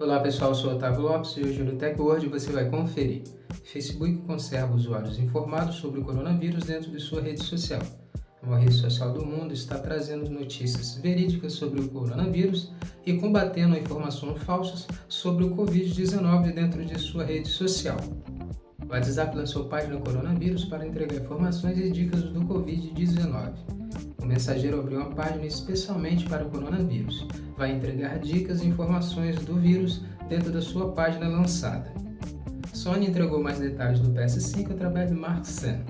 Olá pessoal, sou Otávio Lopes e hoje no TechWord você vai conferir. Facebook conserva usuários informados sobre o coronavírus dentro de sua rede social. A maior rede social do mundo está trazendo notícias verídicas sobre o coronavírus e combatendo informações falsas sobre o Covid-19 dentro de sua rede social. O WhatsApp lançou página coronavírus para entregar informações e dicas do Covid-19. Mensageiro abriu uma página especialmente para o coronavírus. Vai entregar dicas e informações do vírus dentro da sua página lançada. Sony entregou mais detalhes do PS5 através de Mark Sen.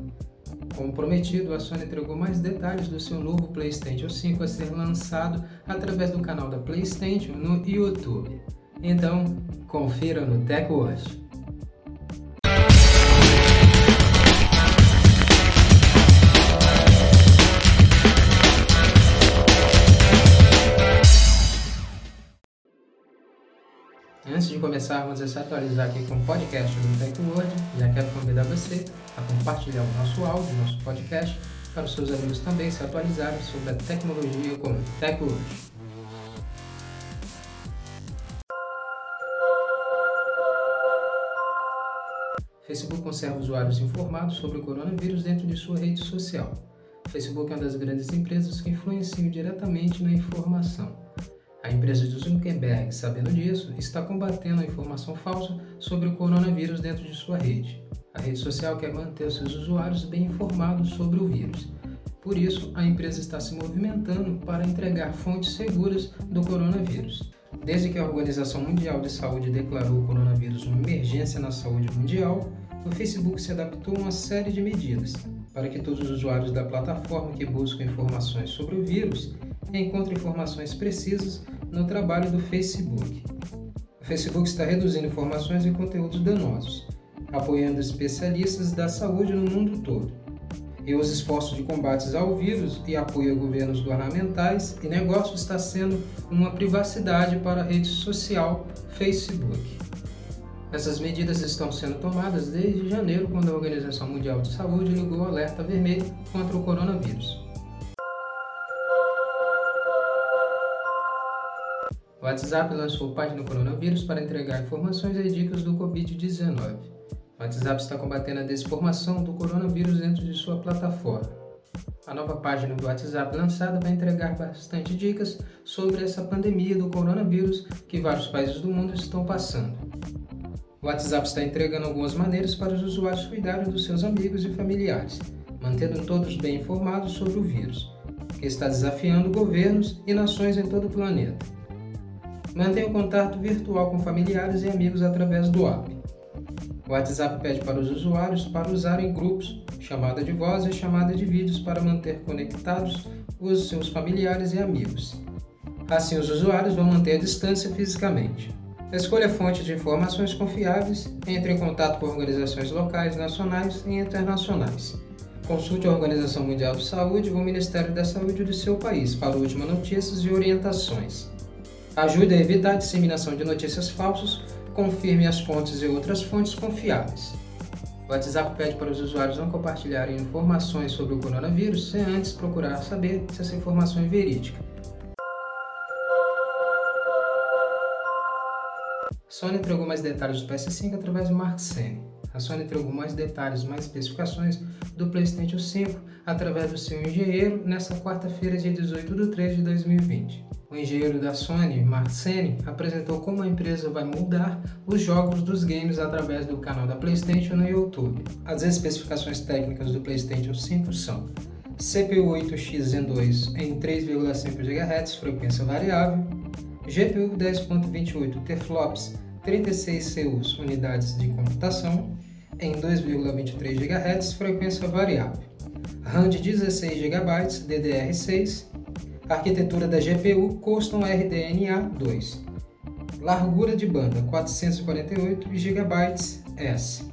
Como prometido, a Sony entregou mais detalhes do seu novo PlayStation 5 a ser lançado através do canal da PlayStation no YouTube. Então, confira no TechWatch. Antes de começarmos a se atualizar aqui com o podcast do TechWord, já quero convidar você a compartilhar o nosso áudio, nosso podcast, para os seus amigos também se atualizarem sobre a tecnologia com o TechWord. Facebook conserva usuários informados sobre o coronavírus dentro de sua rede social. Facebook é uma das grandes empresas que influenciam diretamente na informação. A empresa de Zuckerberg, sabendo disso, está combatendo a informação falsa sobre o coronavírus dentro de sua rede. A rede social quer manter seus usuários bem informados sobre o vírus. Por isso, a empresa está se movimentando para entregar fontes seguras do coronavírus. Desde que a Organização Mundial de Saúde declarou o coronavírus uma emergência na saúde mundial, o Facebook se adaptou a uma série de medidas para que todos os usuários da plataforma que buscam informações sobre o vírus encontrem informações precisas no trabalho do Facebook. O Facebook está reduzindo informações e conteúdos danosos, apoiando especialistas da saúde no mundo todo. E os esforços de combates ao vírus e apoio a governos governamentais e negócios está sendo uma privacidade para a rede social Facebook. Essas medidas estão sendo tomadas desde janeiro, quando a Organização Mundial de Saúde ligou o alerta vermelho contra o coronavírus. O WhatsApp lançou página coronavírus para entregar informações e dicas do Covid-19. O WhatsApp está combatendo a desinformação do coronavírus dentro de sua plataforma. A nova página do WhatsApp lançada vai entregar bastante dicas sobre essa pandemia do coronavírus que vários países do mundo estão passando. O WhatsApp está entregando algumas maneiras para os usuários cuidarem dos seus amigos e familiares, mantendo todos bem informados sobre o vírus, que está desafiando governos e nações em todo o planeta. Mantenha o contato virtual com familiares e amigos através do app. O WhatsApp pede para os usuários para usarem grupos, chamada de voz e chamada de vídeos para manter conectados os seus familiares e amigos. Assim, os usuários vão manter a distância fisicamente. Escolha fontes de informações confiáveis, entre em contato com organizações locais, nacionais e internacionais. Consulte a Organização Mundial de Saúde ou o Ministério da Saúde do seu país para últimas notícias e orientações. Ajude a evitar a disseminação de notícias falsas, confirme as fontes e outras fontes confiáveis. O WhatsApp pede para os usuários não compartilharem informações sobre o coronavírus sem antes procurar saber se essa informação é verídica. Sony entregou mais detalhes do PS5 através de Mark Cerny. A Sony entregou mais detalhes, mais especificações do PlayStation 5 através do seu engenheiro nesta quarta-feira, dia 18 de 3 de 2020. O engenheiro da Sony, Mark Cerny, apresentou como a empresa vai mudar os jogos dos games através do canal da PlayStation no YouTube. As especificações técnicas do PlayStation 5 são CPU 8X Zen 2 em 3,5 GHz, frequência variável, GPU 10.28 teraflops, 36 CUs, unidades de computação, em 2,23 GHz, frequência variável, RAM de 16 GB DDR6, Arquitetura da GPU Custom RDNA 2. Largura de banda 448 GB S.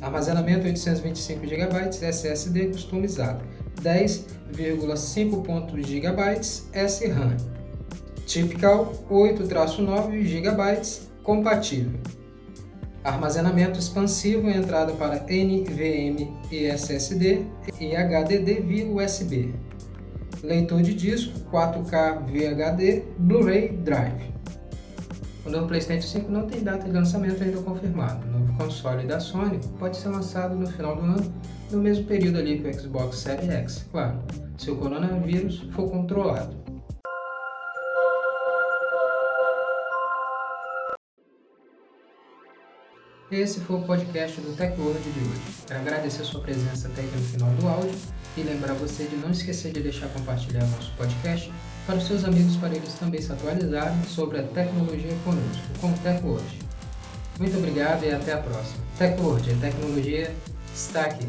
Armazenamento 825 GB SSD customizado 10,5 GB SRAM. Typical 8-9 GB compatível. Armazenamento expansivo entrada para NVMe e SSD e HDD via USB leitor de disco 4K VHD Blu-ray Drive. O novo PlayStation 5 não tem data de lançamento ainda confirmada. O novo console da Sony pode ser lançado no final do ano, no mesmo período ali que o Xbox Series X, claro, se o coronavírus for controlado. Esse foi o podcast do TechWorld de hoje. Quero agradecer sua presença até aqui no final do áudio e lembrar você de não esquecer de deixar compartilhar nosso podcast para os seus amigos para eles também se atualizarem sobre a tecnologia conosco, com o TechWorld. Muito obrigado e até a próxima. TechWorld, a tecnologia está aqui.